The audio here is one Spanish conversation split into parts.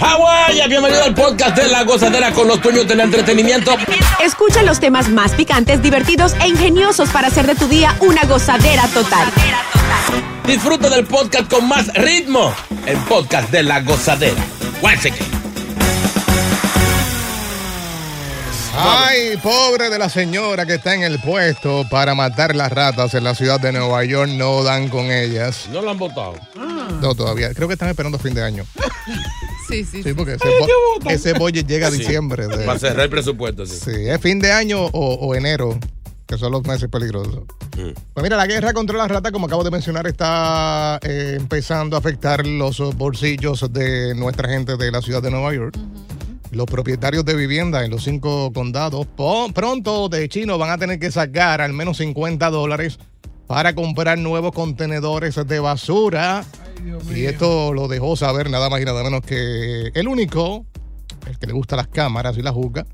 Hawái, bienvenido al podcast de La Gozadera con los dueños del entretenimiento. Escucha los temas más picantes, divertidos e ingeniosos para hacer de tu día una gozadera total. Disfruta del podcast con más ritmo. El podcast de La Gozadera. Ay, pobre de la señora que está en el puesto para matar las ratas en la ciudad de Nueva York. No dan con ellas. No lo han votado. No, todavía. Creo que están esperando fin de año. Sí, sí. Sí, porque ese, Ay, bo- ese budget llega a Sí. diciembre. de- Para cerrar el presupuesto, sí. Sí, es fin de año o, o enero, que son los meses peligrosos. Mm. Pues mira, la guerra contra las ratas, como acabo de mencionar, está eh, empezando a afectar los bolsillos de nuestra gente de la ciudad de Nueva York. Los propietarios de vivienda en los cinco condados pronto de chino van a tener que sacar al menos 50 dólares para comprar nuevos contenedores de basura. Y esto lo dejó saber nada más y nada menos que el único, el que le gusta las cámaras y las juzga,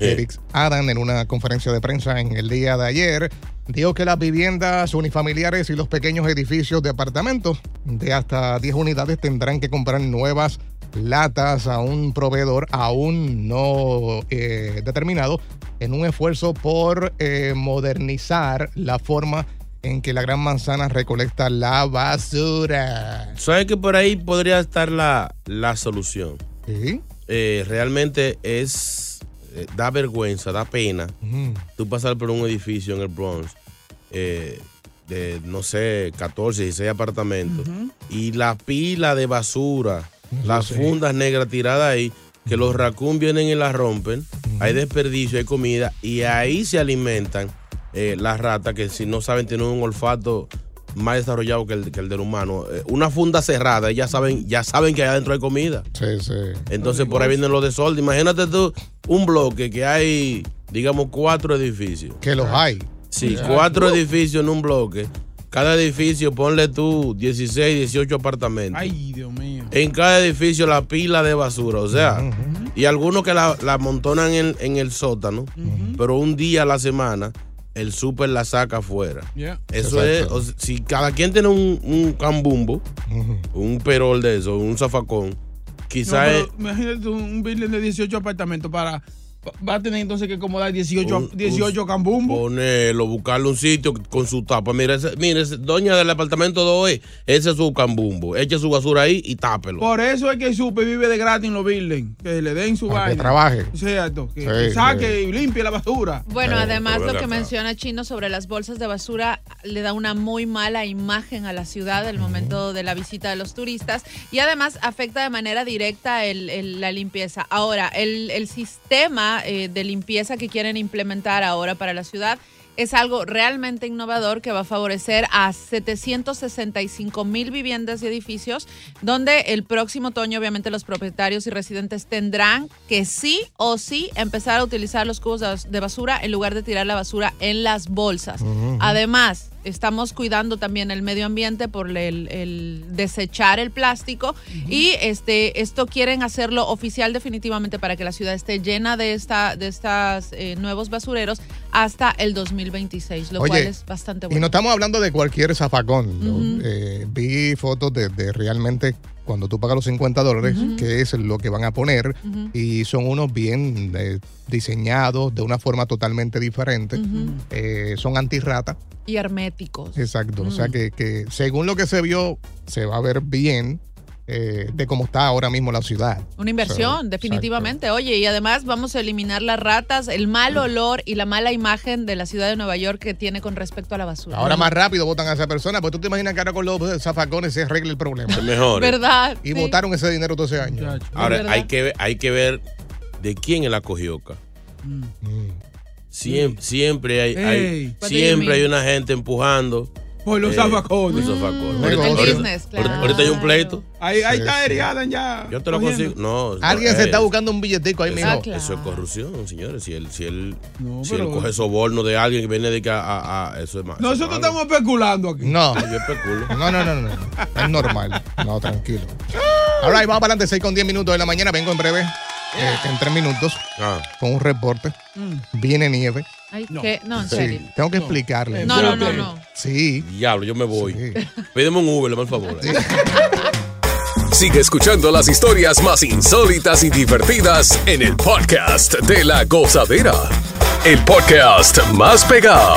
Eric Adam, en una conferencia de prensa en el día de ayer, dijo que las viviendas unifamiliares y los pequeños edificios de apartamentos de hasta 10 unidades tendrán que comprar nuevas latas a un proveedor aún no eh, determinado en un esfuerzo por eh, modernizar la forma en que la Gran Manzana recolecta la basura. ¿Sabes que por ahí podría estar la, la solución? Sí. Eh, realmente es. eh, da vergüenza, da pena. Tú pasar por un edificio en el Bronx eh, de, no sé, 14, 16 apartamentos y la pila de basura, las sí. fundas negras tiradas ahí, que los raccoons vienen y las rompen, hay desperdicio, hay comida y ahí se alimentan eh, las ratas que si no saben tienen un olfato más desarrollado que el, que el del humano. Eh, una funda cerrada, ya saben, ya saben que allá adentro hay comida. Sí, sí. Entonces por ahí vienen los desorden. Imagínate tú un bloque que hay, digamos, cuatro edificios. Que los hay. Sí, cuatro edificios en un bloque. Cada edificio, ponle tú 16, 18 apartamentos. Ay, Dios mío. En cada edificio la pila de basura, o sea, y algunos que la, la amontonan en, en el sótano, pero un día a la semana el súper la saca afuera. Yeah. Eso Exacto. es, o sea, si cada quien tiene un, un cambumbo, un perol de eso, un zafacón, No, quizás pero imagínate un building de 18 apartamentos para. Va a tener entonces que acomodar 18, Un- 18 cambumbos. ponerlo, buscarle un sitio con su tapa. Mira, ese- mire, ese- doña del apartamento 2E, ese es su cambumbo. Eche su basura ahí y tápelo. Por eso es que el super vive de gratis en los buildings. Que le den su Para que trabaje. Cierto. Que, Sí, que saque sí. y limpie la basura. Bueno, Eh, además pero lo que acá. menciona Chino sobre las bolsas de basura le da una muy mala imagen a la ciudad al momento de la visita de los turistas y además afecta de manera directa el- el- la limpieza. Ahora, el, el sistema eh, de limpieza que quieren implementar ahora para la ciudad es algo realmente innovador que va a favorecer a 765 mil viviendas y edificios, donde el próximo otoño obviamente los propietarios y residentes tendrán que sí o sí empezar a utilizar los cubos de bas- de basura en lugar de tirar la basura en las bolsas. Además, estamos cuidando también el medio ambiente por el, el desechar el plástico y este esto quieren hacerlo oficial definitivamente para que la ciudad esté llena de esta de estas eh, nuevos basureros hasta el 2026, lo Oye, cual es bastante Y bueno. no estamos hablando de cualquier zafacón. Eh, vi fotos de, de realmente cuando tú pagas los 50 dólares, Ujú. que es lo que van a poner, y son unos bien eh, diseñados de una forma totalmente diferente. Ujú. Eh, son antirrata. Y herméticos. Exacto. O sea Mm. que, que según lo que se vio, se va a ver bien eh, de cómo está ahora mismo la ciudad. Una inversión, So, definitivamente. Oye, y además vamos a eliminar las ratas, el mal olor y la mala imagen de la ciudad de Nueva York que tiene con respecto a la basura. Ahora más rápido votan a esa persona, pues tú te imaginas que ahora con los zafacones se arregle el problema. Es mejor. ¿Verdad? Y Sí. votaron ese dinero todo ese año. Ahora verdad. hay que, ver, hay que ver de quién es la. Siempre, siempre hay, you siempre hay una gente empujando. Por los eh, zafacones. los zafacones. Mm. Ahorita- El ahorita- business, ahorita- claro. ahorita hay un pleito. Ahí, ahí Sí, está. Eric Allen ya. Yo te lo cogiendo. consigo. No. Alguien no, se está buscando un billetico ahí mismo. Ah, claro. eso es corrupción, señores. Si él, si él, No, si él coge soborno de alguien que viene de que a, a- a- eso es más. Nosotros estamos especulando aquí. No, Yo especulo. no, no, no, no. Es normal. No, tranquilo. All right, vamos para adelante, 6 con 10 minutos de la mañana. Vengo en breve, eh, en 3 minutos, Ah, con un reporte. Viene nieve. Ay, No. ¿qué? No, en Sí, serio. tengo que explicarle. No, no, no, no. Sí. diablo, yo me voy. sí. Pídeme un Uber, por favor. Sigue escuchando las historias más insólitas y divertidas en el podcast de la gozadera. El podcast más pegado.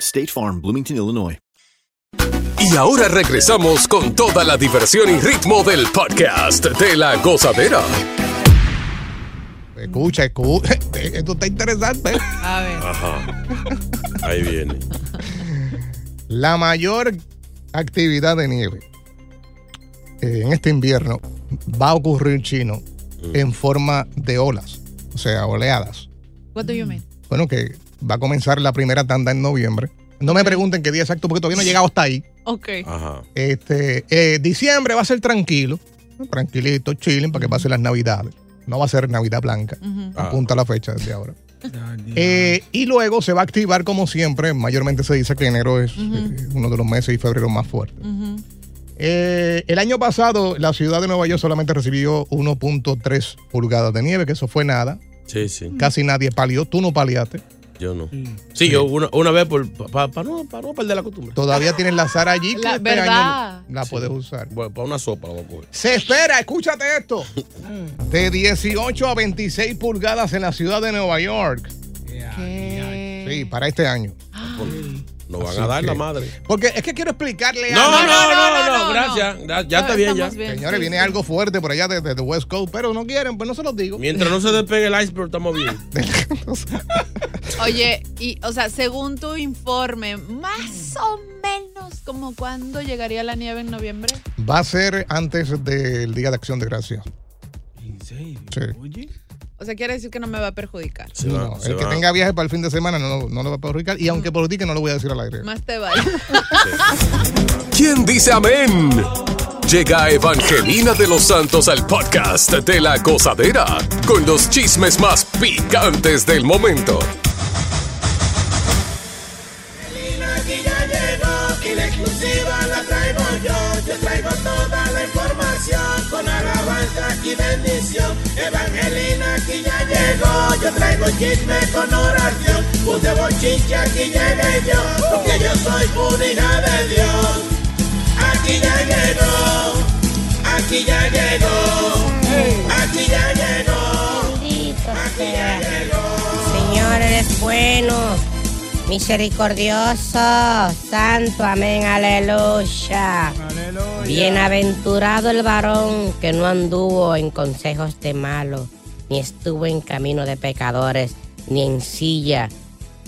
State Farm, Bloomington, Illinois. Y ahora regresamos con toda la diversión y ritmo del podcast de la gozadera. Escucha, escucha. Esto está interesante. A ver. Ajá. Ahí viene. La mayor actividad de nieve eh, en este invierno va a ocurrir, chino, en forma de olas, o sea, oleadas. What do you mean? Bueno, que va a comenzar la primera tanda en noviembre. No me pregunten qué día exacto, porque todavía no he llegado hasta ahí. Ok. Ajá. Este, eh, diciembre va a ser tranquilo, tranquilito, chilling, para que pase las navidades. No va a ser Navidad Blanca. Apunta la fecha desde ahora. Eh, y luego se va a activar como siempre. Mayormente se dice que enero es eh, uno de los meses y febrero más. Eh, el año pasado la ciudad de Nueva York solamente recibió 1.3 pulgadas de nieve, que eso fue nada. Sí, sí. Casi nadie palió. Tú no paliaste. Yo no. Sí, yo una, una vez para no, pa no perder la costumbre. Todavía tienes la Sara allí que La- este ¿verdad? año la puedes usar. Bueno, para una sopa la voy a coger. Se espera, escúchate esto, de 18 a 26 pulgadas en la ciudad de Nueva York. ¿Qué? Sí, para este año. Nos van Así a dar la madre. Porque es que quiero explicarle No, algo. no, no, no, no, no, no, gracias. Ya, ya está bien, ya. estamos bien. Señores, Sí, viene sí. algo fuerte por allá desde de West Coast, pero no quieren, pues no se los digo. Mientras no se despegue el iceberg, estamos bien. Oye, y, o sea, según tu informe, más o menos, como cuándo llegaría la nieve en noviembre? Va a ser antes del Día de Acción de Gracias. ¿En serio? Sí. Oye. O sea, quiere decir que no me va a perjudicar. Se No, el que va. tenga viaje para el fin de semana no, no lo va a perjudicar. Y aunque perjudique, no lo voy a decir al aire. Más te vale. ¿Quién dice amén? Llega Evangelina de los Santos al podcast de la gozadera con los chismes más picantes del momento. y la exclusiva la traigo yo. Yo traigo toda la información con alabanza y bendición. Traigo chisme con oración. Puse bochinche aquí llegué yo. Porque yo soy una hija de Dios. Aquí ya llegó. Aquí ya llegó. Aquí ya llegó. Aquí ya llegó. Señor, eres bueno, misericordioso, santo, amén, aleluya. Bienaventurado el varón que no anduvo en consejos de malos, ni estuvo en camino de pecadores, ni en silla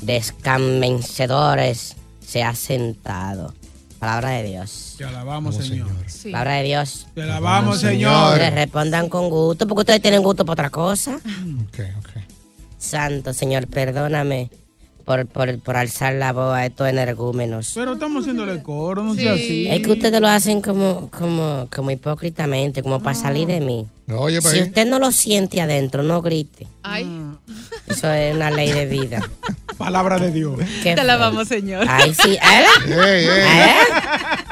de escarnecedores se ha sentado. Palabra de Dios. Te alabamos, Señor. Palabra de Dios. Te alabamos, Señor. Le respondan con gusto, porque ustedes tienen gusto por otra cosa. Santo Señor, perdóname por, por, por alzar la voz a estos energúmenos. Pero estamos haciéndole coro, no sea así. Es que ustedes lo hacen como, como, como hipócritamente, como para salir de mí. Oye, si usted no lo siente adentro, no grite. Ay. Eso es una ley de vida. Palabra de Dios. Qué Te alabamos, Señor. Ay, sí. ¿eh? ¿Eh?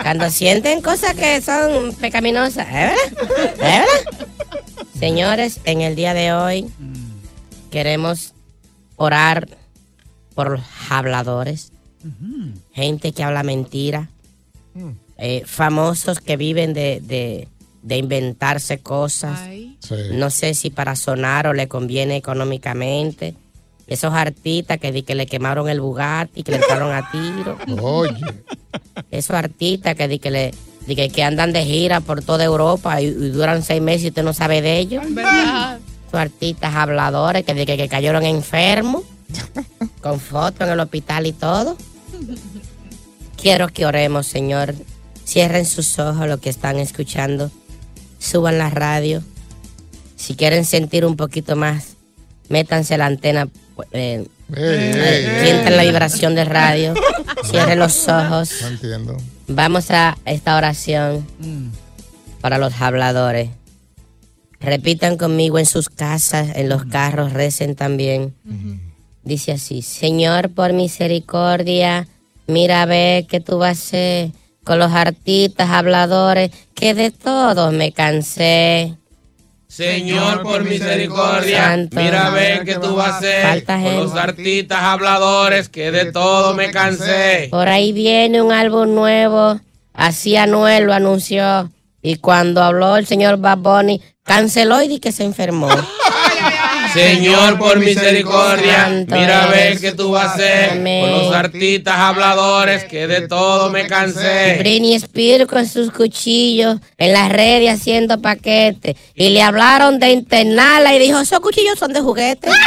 Cuando sienten cosas que son pecaminosas, ¿eh? ¿Eh? Señores, en el día de hoy queremos orar por los habladores, gente que habla mentira, eh, famosos que viven de, de- de inventarse cosas. No sé si para sonar o le conviene económicamente. Esos artistas que, di que le quemaron el Bugatti, que le entraron a tiro. Oye. Esos artistas que, di que, le, di que, que andan de gira por toda Europa y, y duran seis meses y usted no sabe de ellos. ¿Verdad? Esos artistas habladores que, di que, que cayeron enfermos, con fotos en el hospital y todo. Quiero que oremos, Señor. Cierren sus ojos los que están escuchando. Suban la radio. Si quieren sentir un poquito más, métanse la antena. Eh, eh, sientan la vibración del radio. Cierren los ojos. No entiendo. Vamos a esta oración para los habladores. Repitan conmigo en sus casas, en los carros, recen también. Dice así, Señor, por misericordia, mira a ver qué tú vas a hacer con los artistas, habladores, que de todos me cansé. Señor, por misericordia, Santo. mira a ver qué tú vas a hacer Falta con gente. los artistas habladores que de todo me cansé. Por ahí viene un álbum nuevo, así Anuel lo anunció. Y cuando habló el señor Bad Bunny, canceló y di que se enfermó. Señor, por misericordia, mira a ver qué tú vas a hacer con los artistas habladores que de todo me cansé. Britney Spears con sus cuchillos en las redes haciendo paquetes. Y le hablaron de internarla y dijo, esos cuchillos son de juguete.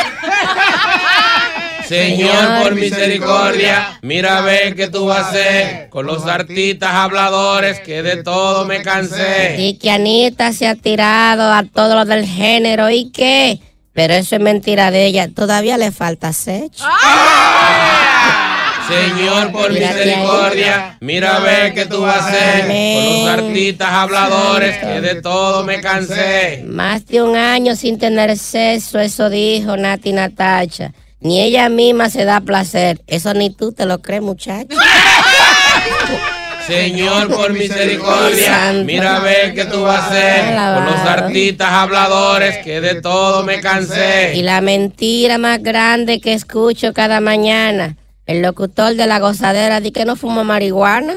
Señor, por misericordia, mira a ver qué tú vas a hacer con los artistas habladores que de todo me cansé. Y que Anita se ha tirado a todo lo del género. ¿Y qué? Pero eso es mentira de ella. Todavía le falta sexo. Señor, por Mírate ahí. misericordia, mira a ver qué tú vas a hacer con los artistas habladores que de todo me cansé. Más de un año sin tener sexo, eso dijo Nati Natacha. Ni ella misma se da placer. Eso ni tú te lo crees, muchacho. Señor, por misericordia, mira a ver qué tú vas a hacer con los artistas habladores que de todo me Y cansé. la mentira más grande que escucho cada mañana. El locutor de la gozadera dice que no fuma marihuana.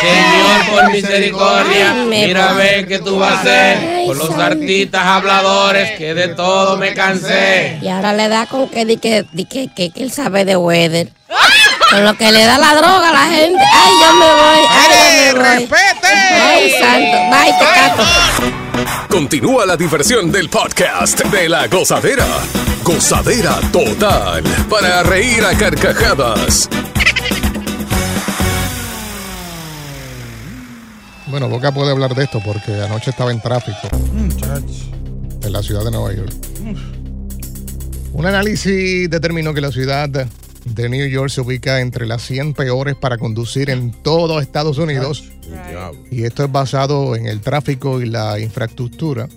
Señor, por misericordia, mira a ver qué tú vas a hacer con los artistas habladores que de todo me cansé. Y ahora le da con que, di que, di que, que, que él sabe de weather. Con lo que le da la droga a la gente. Ay, yo me voy. Ay, yo me voy. Ay, santo. Bye, te cato. Continúa la diversión del podcast de la gozadera. Gozadera total. Para reír a carcajadas. Bueno, Boca puede hablar de esto porque anoche estaba en tráfico en la ciudad de Nueva York. Un análisis determinó que la ciudad de New York se ubica entre las 100 peores para conducir en todo Estados Unidos. Y esto es basado en el tráfico y la infraestructura.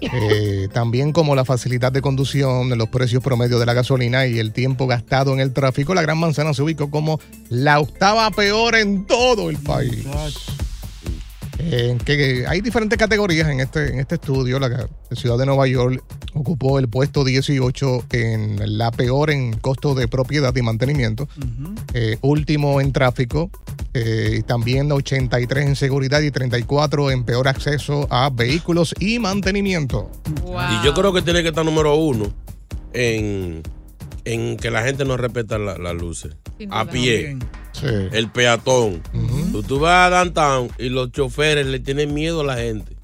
Eh, también como la facilidad de conducción, los precios promedios de la gasolina y el tiempo gastado en el tráfico, la Gran Manzana se ubicó como la octava peor en todo el país. En que hay diferentes categorías en este, en este estudio. La, la ciudad de Nueva York ocupó el puesto 18 en la peor en costo de propiedad y mantenimiento. Eh, último en tráfico. eh, y también 83 en seguridad y 34 en peor acceso a vehículos y mantenimiento. Y yo creo que tiene que estar número uno en, en que la gente no respeta la- las luces. Sin A pie. El peatón. Tú, tú vas a downtown y los choferes le tienen miedo a la gente.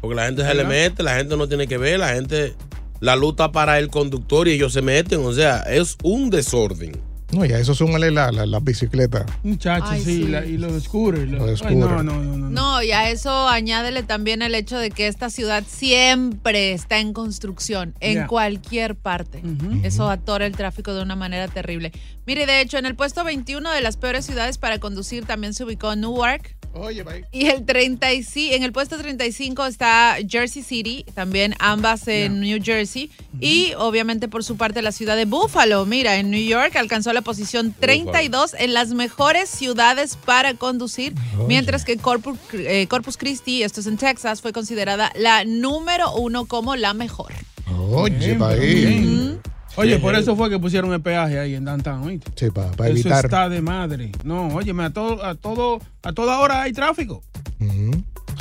Porque la gente se le mete, la gente no tiene que ver, la gente. La luta para el conductor y ellos se meten. O sea, es un desorden. No, y a eso súmale la- la- bicicletas. Muchachos, sí, sí. la- y los scooters. los- Los ay, no, no, no, no. No, y a eso añádele también el hecho de que esta ciudad siempre está en construcción, en cualquier parte. Eso atora el tráfico de una manera terrible. Mire, de hecho, en el puesto 21 de las peores ciudades para conducir también se ubicó Newark. Oye, bye. Y el 35, en el puesto 35 está Jersey City, también ambas en New Jersey. Y obviamente por su parte la ciudad de Buffalo, mira, en New York alcanzó la posición 32 en las mejores ciudades para conducir, mientras que Corpus, eh, Corpus Christi, esto es en Texas, fue considerada la número uno como la mejor. Oye, ahí. bien. Oye, por eso fue que pusieron el peaje ahí en downtown, ¿oíste? Sí, para Eso evitar. está de madre. No, óyeme, a todo, a todo, a toda hora hay tráfico.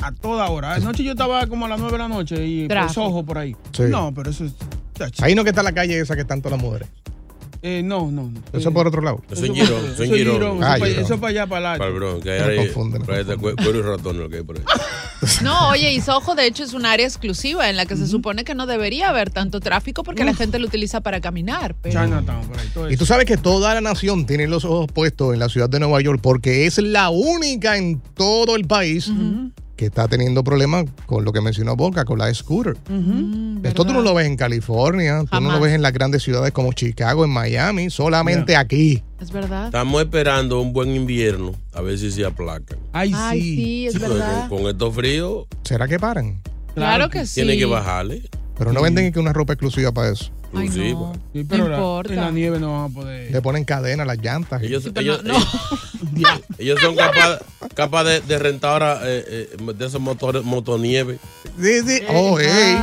A toda hora. Anoche yo estaba como a las 9 de la noche y por Tráfico. Soho por ahí. Sí. No, pero eso es. Ahí no que está la calle esa que están todas las mujeres. Eh, no, no. no. Eso por otro lado. Eso es Girón. Eso es Girón. Eso Ah, para Girón. eso para allá, para Para allá. el Bronx, que hay ahí. confunde, por ahí cuero y ratón lo que hay por ahí. No, oye, y Soho de hecho es un área exclusiva en la que se supone que no debería haber tanto tráfico porque la gente lo utiliza para caminar. Pero... Chinatown, por ahí. todo Y eso. tú sabes que toda la nación tiene los ojos puestos en la ciudad de Nueva York porque es la única en todo el país que está teniendo problemas con lo que mencionó Boca, con la scooter. Esto tú no lo ves en California, tú no Jamás. lo ves en las grandes ciudades como Chicago, en Miami, solamente aquí. Es verdad. Estamos esperando un buen invierno a ver si se aplacan. Ay, Ay, sí. es Sí, porque verdad. con, con estos fríos ¿Será que paran? Claro que sí. tienen que bajarle. Pero no venden que una ropa exclusiva para eso. Ay, Inclusive. no. Sí, pero No la- importa. en la nieve no vamos a poder. Le ponen cadena a las llantas. Ellos, pero ellos, no- ellos, ellos son capaces capaz de, de rentar ahora eh, eh, de esos motores motonieve. Sí, sí. Oh, hey.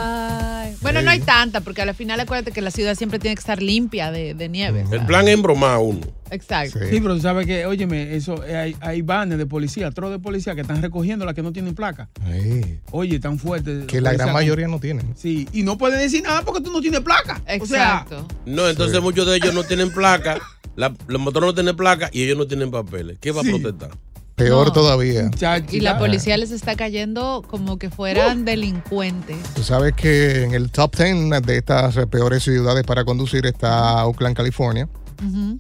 Bueno, no hay tanta, porque al final acuérdate que la ciudad siempre tiene que estar limpia de, de nieve. El plan es embromar a uno. Exacto. Sí, pero tú sabes que, óyeme, eso, eh, hay, hay vanes de policía, tros de policía que están recogiendo las que no tienen placa. Ay, Oye, tan fuertes. Que la gran con- mayoría no tienen. Sí, y no pueden decir nada porque tú no tienes placa. O sea, Exacto. No, entonces Sí. muchos de ellos no tienen placa. la- los motores no tienen placa y ellos no tienen papeles. ¿Qué va a Sí. protestar? Peor No. todavía. Y la policía les está cayendo como que fueran delincuentes. Tú sabes que en el top 10 de estas eh, peores ciudades para conducir está Oakland, California.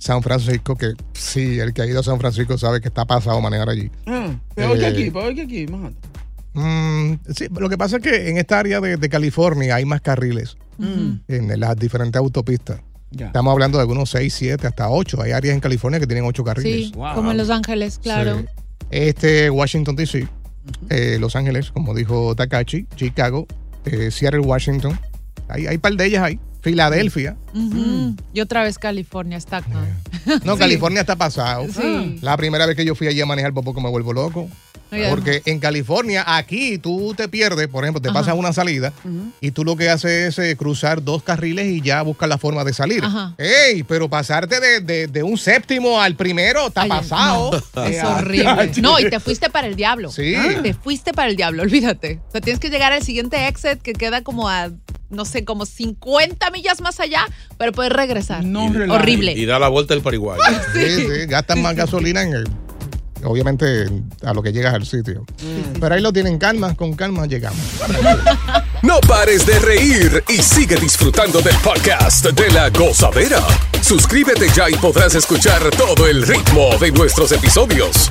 San Francisco, que sí, el que ha ido a San Francisco sabe que está pasado manejar allí. Ah, peor que Eh, aquí, peor que aquí, majando. Mm, sí, lo que pasa es que en esta área de, de California hay más carriles Mm, en las diferentes autopistas. Ya. Estamos hablando de algunos 6, 7, hasta 8. Hay áreas en California que tienen 8 carriles. Sí, Wow. como en Los Ángeles, claro. Sí. Este, Washington, D.C., eh, Los Ángeles, como dijo Takachi, Chicago, eh, Seattle, Washington. Hay, hay par de ellas ahí. Filadelfia. Ujú. Y otra vez California está acá. No, California está pasado. Sí. La primera vez que yo fui allí a manejar, por poco me vuelvo loco. Porque en California, aquí tú te pierdes, por ejemplo, te Ajá. pasas una salida y tú lo que haces es eh, cruzar dos carriles y ya buscas la forma de salir. Ajá. ¡Ey! Pero pasarte de, de- de un séptimo al primero está Ay, pasado. no, es horrible. No, y te fuiste para el diablo. Sí. Te fuiste para el diablo, olvídate. O sea, tienes que llegar al siguiente exit que queda como a, no sé, como 50 millas más allá, pero puedes regresar. No. Horrible. Y da la vuelta el pariguay. Sí, sí, gastan más gasolina en el- obviamente a lo que llegas al sitio. Pero ahí lo tienen calma, con calma llegamos. No pares de reír y sigue disfrutando del podcast de la gozadera. Suscríbete ya y podrás escuchar todo el ritmo de nuestros episodios.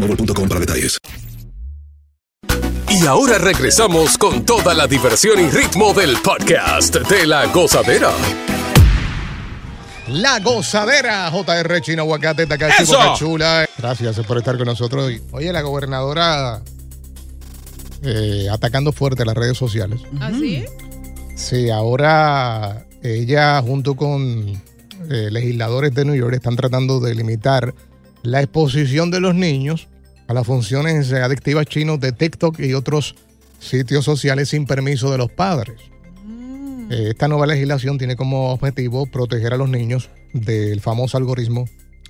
boostmobile.com para detalles. Y ahora regresamos con toda la diversión y ritmo del podcast de la gozadera. La gozadera, JR Chino Aguacate, Takashi Chula. Gracias por estar con nosotros hoy. Oye, la gobernadora eh, atacando fuerte las redes sociales. ¿Así? Sí, ahora ella junto con eh, legisladores de New York están tratando de limitar la exposición de los niños a las funciones adictivas chinos de TikTok y otros sitios sociales sin permiso de los padres. Eh, Esta nueva legislación tiene como objetivo proteger a los niños del famoso algoritmo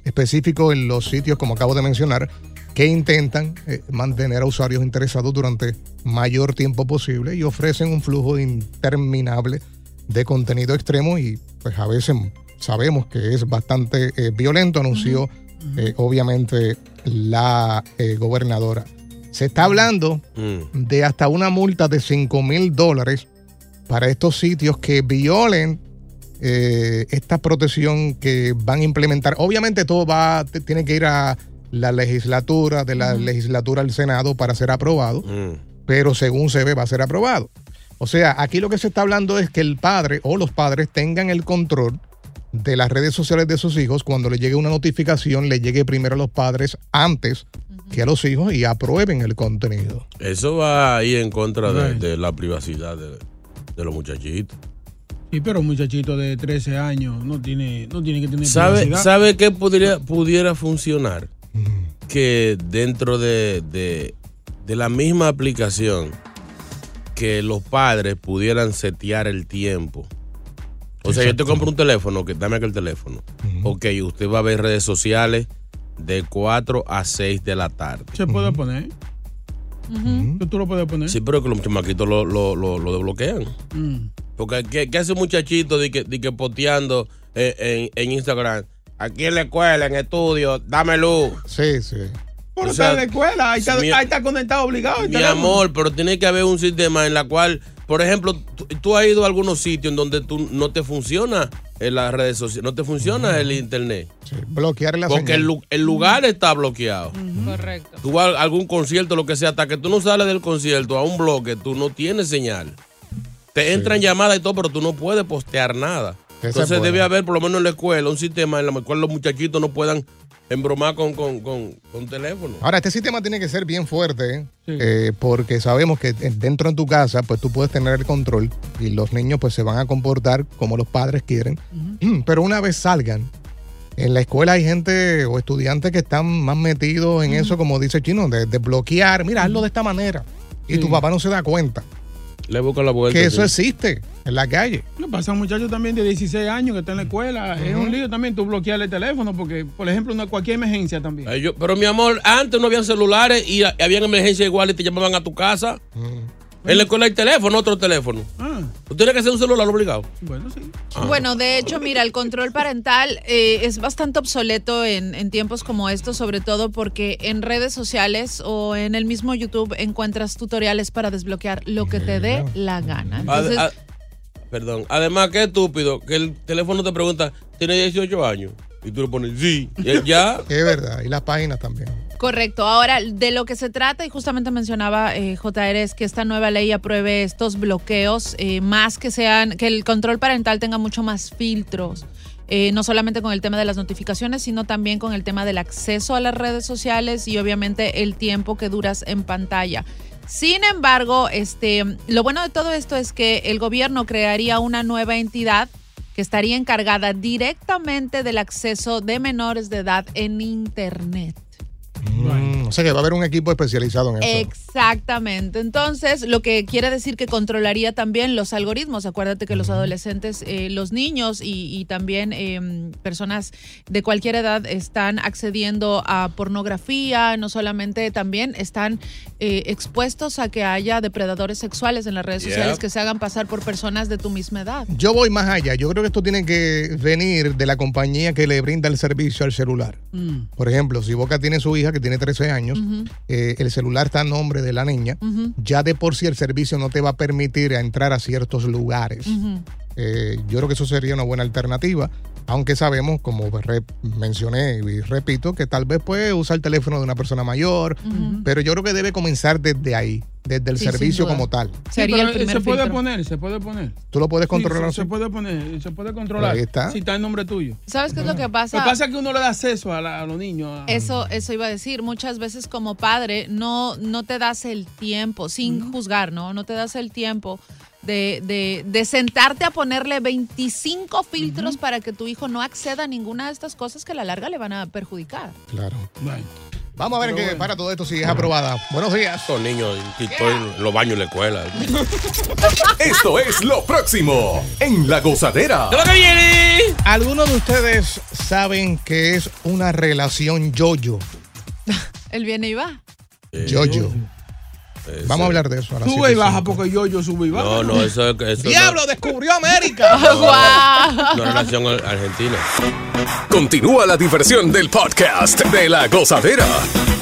específico en los sitios, como acabo de mencionar, que intentan eh, mantener a usuarios interesados durante mayor tiempo posible y ofrecen un flujo interminable de contenido extremo y pues a veces sabemos que es bastante eh, violento, anunció eh, obviamente la eh, gobernadora. Se está hablando de hasta una multa de 5 mil dólares para estos sitios que violen eh, esta protección que van a implementar. Obviamente todo va, tiene que ir a la legislatura, de la legislatura al Senado para ser aprobado, pero según se ve va a ser aprobado. O sea, aquí lo que se está hablando es que el padre o los padres tengan el control de las redes sociales de sus hijos cuando le llegue una notificación, le llegue primero a los padres antes que a los hijos y aprueben el contenido. Eso va ahí en contra de, de la privacidad de, de los muchachitos. Sí, pero un muchachito de 13 años no tiene, no tiene que tener ¿Sabe, privacidad. ¿Sabe qué pudiera, pudiera funcionar? Que dentro de, de- de la misma aplicación, que los padres pudieran setear el tiempo. O sea, yo te compro un teléfono, que dame aquel teléfono. Ok, usted va a ver redes sociales de 4 a 6 de la tarde. Se puede poner. Que tú lo puedes poner. Sí, pero que los chamaquitos lo, lo, lo, lo desbloquean. Mm. Porque ¿qué, qué hace un muchachito de que, de que posteando eh, en, en Instagram? Aquí en la escuela, en estudio, dame luz. Sí, sí. Pero O está sea, en la escuela, ahí está, mi- ahí está conectado obligado. Mi amor, pero tiene que haber un sistema en la cual, por ejemplo, tú, tú has ido a algunos sitios en donde tú no te funciona en las redes sociales, no te funciona el internet. Bloquear la Porque el, señal. lu- el lugar está bloqueado. Correcto. Tú vas a algún concierto, lo que sea, hasta que tú no sales del concierto a un bloque, tú no tienes señal. Te entran llamadas y todo, pero tú no puedes postear nada. Esa Entonces debe haber, por lo menos en la escuela, un sistema en el cual los muchachitos no puedan embromar con, con, con, con teléfono. Ahora, este sistema tiene que ser bien fuerte, ¿eh? Eh, porque sabemos que dentro de tu casa, pues tú puedes tener el control y los niños pues se van a comportar como los padres quieren. Pero una vez salgan, en la escuela hay gente o estudiantes que están más metidos en eso, como dice Chino, de, de bloquear, mira, hazlo de esta manera. Y tu papá no se da cuenta Le busca la vuelta. que eso sí. existe en la calle. Me pasa un muchacho también de 16 años que está en la escuela. Es un lío también tú bloquearle el teléfono porque, por ejemplo, una, cualquier emergencia también. Eh, yo- pero mi amor, antes no habían celulares y ha- habían emergencias iguales y te llamaban a tu casa. En la escuela hay teléfono, otro teléfono. Ah, Tú tienes que hacer un celular obligado. bueno, sí. Ah. Bueno, de hecho, mira, el control parental eh, es bastante obsoleto en, en tiempos como estos, sobre todo porque en redes sociales o en el mismo YouTube encuentras tutoriales para desbloquear lo que te dé la gana. Entonces, perdón. Además, qué estúpido que el teléfono te pregunta, ¿tiene 18 años? Y tú le pones, sí. Y él ya. Es verdad, y las páginas también. Correcto. Ahora, de lo que se trata, y justamente mencionaba eh, JR, es que esta nueva ley apruebe estos bloqueos, eh, más que sean, que el control parental tenga mucho más filtros. eh, no solamente con el tema de las notificaciones, sino también con el tema del acceso a las redes sociales y obviamente el tiempo que duras en pantalla. Sin embargo, este, lo bueno de todo esto es que el gobierno crearía una nueva entidad que estaría encargada directamente del acceso de menores de edad en Internet. Mm, o sea que va a haber un equipo especializado en eso. Exactamente. Entonces, lo que quiere decir que controlaría también los algoritmos. Acuérdate que los adolescentes, eh, los niños y, y también eh, personas de cualquier edad están accediendo a pornografía, no solamente también están eh, expuestos a que haya depredadores sexuales en las redes Yep. sociales que se hagan pasar por personas de tu misma edad. Yo voy más allá. Yo creo que esto tiene que venir de la compañía que le brinda el servicio al celular. Por ejemplo, si Boca tiene su hija que tiene 13 años, eh, el celular está a nombre de la niña, ya de por sí el servicio no te va a permitir a entrar a ciertos lugares. Eh, yo creo que eso sería una buena alternativa, aunque sabemos, como mencioné y repito, que tal vez puede usar el teléfono de una persona mayor, pero yo creo que debe comenzar desde ahí, desde el Sí, servicio como tal. Sí, pero, eh, se puede poner, se puede poner. Tú lo puedes Sí, controlar. se, se puede poner, se puede controlar. Ahí está. Si está en nombre tuyo. ¿Sabes qué es lo que Lo pasa? que pasa es que uno le da acceso a, la- a los niños. a- Eso, eso iba a decir. Muchas veces como padre no, no te das el tiempo, sin juzgar, ¿no? No te das el tiempo de, de- de sentarte a ponerle 25 filtros para que tu hijo no acceda a ninguna de estas cosas que a la larga le van a perjudicar. Claro. Vamos a ver qué para todo esto si es aprobada. Buenos días. Estos niños TikTok, en los baños de la escuela. Esto es lo próximo en La Gozadera. ¿Algunos de ustedes saben que es una relación yo-yo? Él viene y va. Yo-yo. Vamos a hablar de eso. a las Sube y 7:05. baja porque yo, yo sube y baja. No, no, eso, eso ¡Diablo, descubrió América! no, no es nación argentina. Continúa la diversión del podcast de La Gozadera.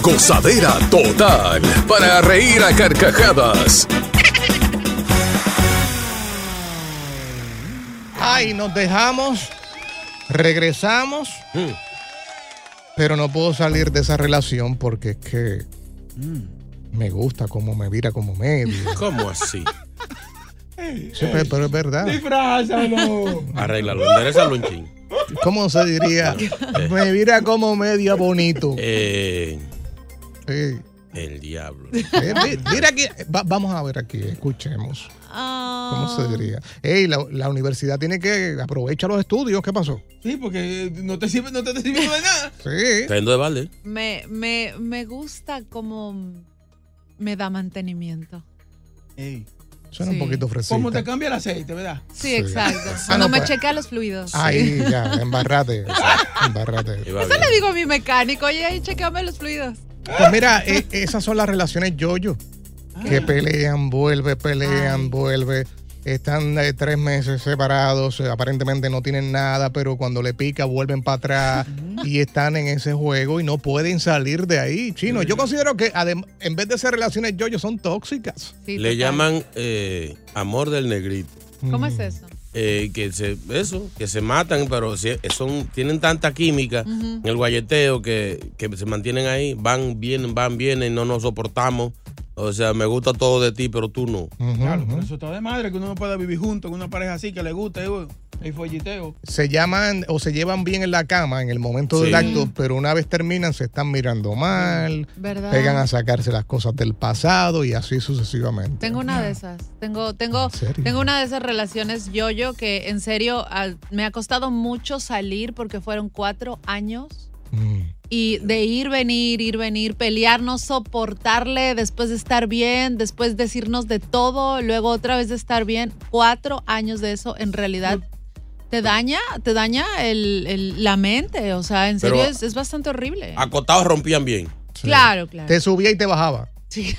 Gozadera total para reír a carcajadas. Ay, nos dejamos, regresamos, pero no puedo salir de esa relación porque es que me gusta cómo me vira como medio. ¿Cómo así? Sí, pero, pero es verdad. Disfrázalo. Arréglalo, enderezalo un chin. ¿Cómo se diría? Me vira como media bonito. Eh, Sí. el diablo. Eh, mi- mira aquí, va- vamos a ver aquí, escuchemos. ¿Cómo se diría? Ey, la, la universidad tiene que aprovechar los estudios. ¿Qué pasó? Sí, porque no te sirve, no te sirve de nada. Sí. Cayendo de balde. Me, me, me gusta cómo me da mantenimiento. Suena Sí. un poquito fresita. Como te cambia el aceite, ¿verdad? Sí, exacto. Ah, Cuando no, me pues. chequea los fluidos. Ahí, sí. ya, embarrate. embarrate. Eso le digo a mi mecánico, oye, ahí chequeame los fluidos. Pues mira, e- esas son las relaciones yo-yo. Ah. Que pelean, vuelve, pelean, vuelve. Están eh, tres meses separados, eh, aparentemente no tienen nada, pero cuando le pica vuelven para atrás y están en ese juego y no pueden salir de ahí. Chino, yo considero que adem- en vez de ser relaciones yo-yo son tóxicas. Le llaman eh, amor del negrito. ¿Cómo es eso? Eh, que se, eso, que se matan, pero si- son, tienen tanta química en el guayeteo que, que se mantienen ahí, van, vienen, van, vienen, no nos soportamos. O sea, me gusta todo de ti, pero tú no. Claro, pero eso está de madre que uno no pueda vivir junto con una pareja así que le guste eh, el folliteo. Se llaman o se llevan bien en la cama en el momento Sí. del acto, pero una vez terminan se están mirando mal, ¿Verdad? pegan a sacarse las cosas del pasado y así sucesivamente. Tengo una de esas. Tengo, tengo, tengo una de esas relaciones yo-yo que en serio al- me ha costado mucho salir porque fueron cuatro años. Y de ir, venir, ir, venir, pelear, no soportarle, después de estar bien, después decirnos de todo, luego otra vez de estar bien. Cuatro años de eso en realidad te daña, te daña el, el- la mente. O sea, en serio es, es bastante horrible. Acotados rompían bien. Claro, claro. Te subía y te bajaba. Sí.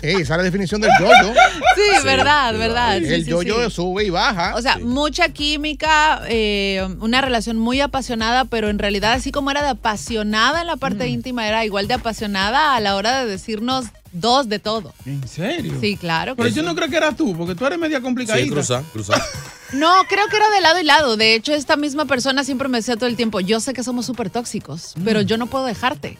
Ey, esa es la definición del yo-yo. Sí, verdad, verdad. Sí, el sí, yo-yo sí. sube y baja. O sea, mucha química, eh, una relación muy apasionada, pero en realidad así como era de apasionada en la parte Mm. íntima, era igual de apasionada a la hora de decirnos dos de todo. ¿En serio? Sí, claro. que Pero yo sí. no creo que eras tú, porque tú eres media complicadita. Sí, cruzar, cruzar. No, creo que era de lado y lado. De hecho, esta misma persona siempre me decía todo el tiempo, yo sé que somos súper tóxicos, pero yo no puedo dejarte.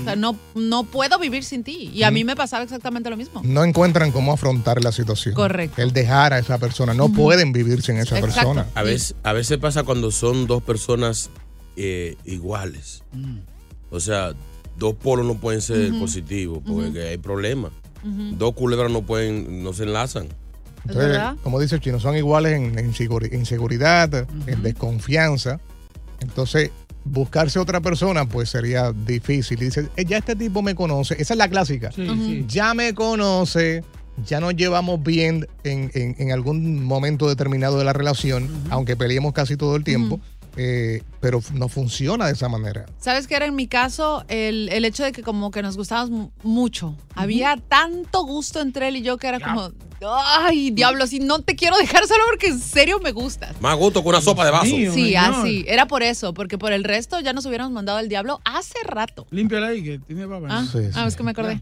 O sea, no, no puedo vivir sin ti. Y a mí me pasaba exactamente lo mismo. No encuentran cómo afrontar la situación. Correcto. El dejar a esa persona. No pueden vivir sin esa Exacto. persona. A veces, a veces pasa cuando son dos personas eh, iguales. O sea, dos polos no pueden ser positivos porque hay problemas. Dos culebras no pueden, no se enlazan. Entonces, como dice el chino, son iguales en, en inseguri- inseguridad, en desconfianza. Entonces, buscarse otra persona, pues sería difícil. Y dice, "Eh, ya este tipo me conoce. Esa es la clásica. Sí, sí. Ya me conoce, ya nos llevamos bien en, en- en algún momento determinado de la relación, aunque peleemos casi todo el tiempo. Eh, pero no funciona de esa manera. ¿Sabes qué era en mi caso? El, el hecho de que como que nos gustábamos mu- mucho. Había tanto gusto entre él y yo que era como, ay, diablo, si no te quiero dejar solo porque en serio me gustas. Más gusto que una sopa de vaso. Sí, así. Era por eso, porque por el resto ya nos hubiéramos mandado al diablo hace rato. Límpiala ahí, que tiene baba. Ah, Sí, sí. ah, es que me acordé.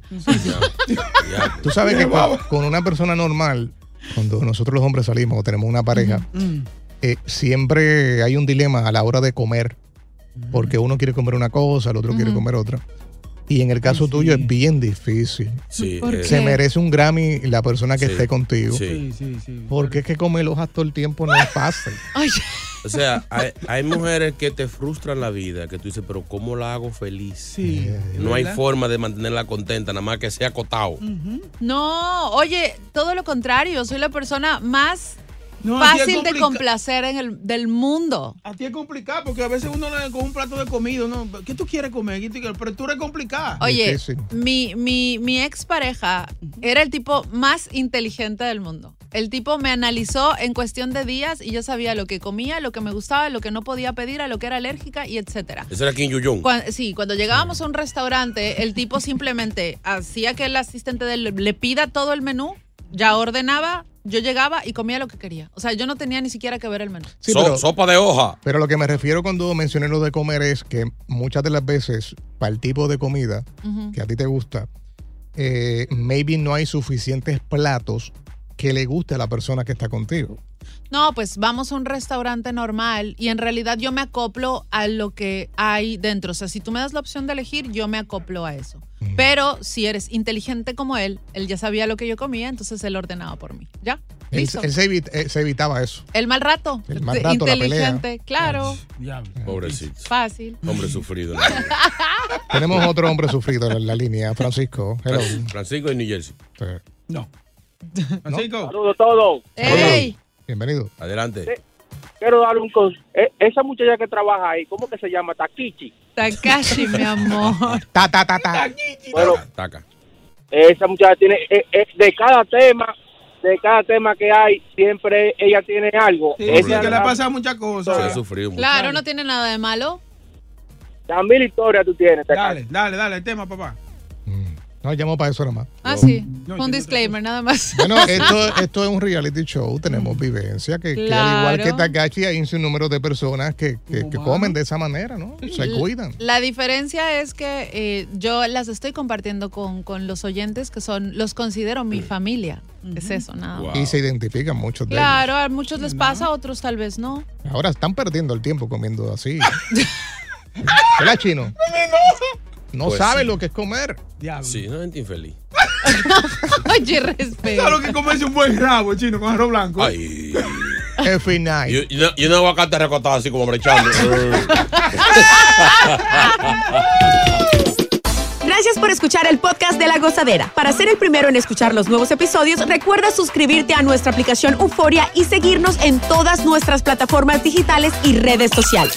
Tú sabes que con, con una persona normal, cuando nosotros los hombres salimos o tenemos una pareja, Mm. Eh, siempre hay un dilema a la hora de comer, porque uno quiere comer una cosa, el otro quiere comer otra. Y en el caso tuyo es bien difícil. Sí, ¿Por eh, Se merece un Grammy la persona que Sí, esté contigo. sí. Sí, sí. Porque es que comer hojas todo el tiempo no es fácil. Ay, O sea, hay, hay mujeres que te frustran la vida, que tú dices, pero ¿cómo la hago feliz? Sí. No hay forma de mantenerla contenta, nada más que sea acotado. No, oye, todo lo contrario, soy la persona más No, fácil de complacer en el, del mundo. A ti es complicado porque a veces uno le con un plato de comida, ¿no? ¿Qué tú quieres comer? Pero tú eres complicada. Oye, mi, mi, mi expareja era el tipo más inteligente del mundo. El tipo me analizó en cuestión de días y yo sabía lo que comía, lo que me gustaba, lo que no podía pedir, a lo que era alérgica y etcétera. Ese era Kim Yuyun. Sí, cuando llegábamos a un restaurante, el tipo simplemente hacía que el asistente de él le- le pida todo el menú, ya ordenaba, yo llegaba y comía lo que quería. O sea, yo no tenía ni siquiera que ver el menú. Sí, pero- sopa de hoja. Pero lo que me refiero cuando mencioné lo de comer es que muchas de las veces, para el tipo de comida que a ti te gusta, eh, maybe no hay suficientes platos que le guste a la persona que está contigo. No, pues vamos a un restaurante normal y en realidad yo me acoplo a lo que hay dentro. O sea, si tú me das la opción de elegir, yo me acoplo a eso. Pero si eres inteligente como él, él ya sabía lo que yo comía, entonces él ordenaba por mí. ¿Ya? Él, Listo. él se, evit- eh, se evitaba eso. El mal rato. El mal rato, la inteligente, claro. Pobrecito. Fácil. Hombre sufrido. Tenemos otro hombre sufrido en la línea, Francisco. Hello. Francisco de New Jersey. No. Francisco. Saludos a todos. ¡Ey! Bienvenido. Adelante. Quiero darle un consejo. esa muchacha que trabaja ahí, ¿cómo que se llama? Takichi. Takashi, mi amor. Ta, ta, ta, ta. Bueno, Taca. esa muchacha tiene, eh, eh, de cada tema, de cada tema que hay, siempre ella tiene algo. Sí, Ella porque le pasa muchas cosas. Se ha sufrido mucho. Claro, no tiene nada de malo. Las mil historias tú tienes. Dale, dale, dale, el tema, papá. No, llamó para eso nada más. Ah, sí. un disclaimer, nada más. Bueno, esto, esto es un reality show, tenemos vivencia, que, que al igual que. Takashi hay un sinnúmero de personas que, que- que comen de esa manera, ¿no? Se cuidan. La diferencia es que eh, yo las estoy compartiendo con, con los oyentes que son, los considero mi familia. Es eso, nada. más. Y se identifican muchos de Claro, a muchos les pasa, a otros tal vez no. ellos. Ahora están perdiendo el tiempo comiendo así. ¿Verdad, chino? No Pues sabe sí. lo que es comer. Sí, no gente infeliz. Oye, respeto. ¿Sabes lo que comerse un buen rabo chino con arroz blanco? Ay. Es final. Y, y, una- y un aguacate recostado así como brechando. Gracias por escuchar el podcast de La Gozadera. Para ser el primero en escuchar los nuevos episodios, recuerda suscribirte a nuestra aplicación Euforia y seguirnos en todas nuestras plataformas digitales y redes sociales.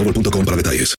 boostmobile.com para detalles.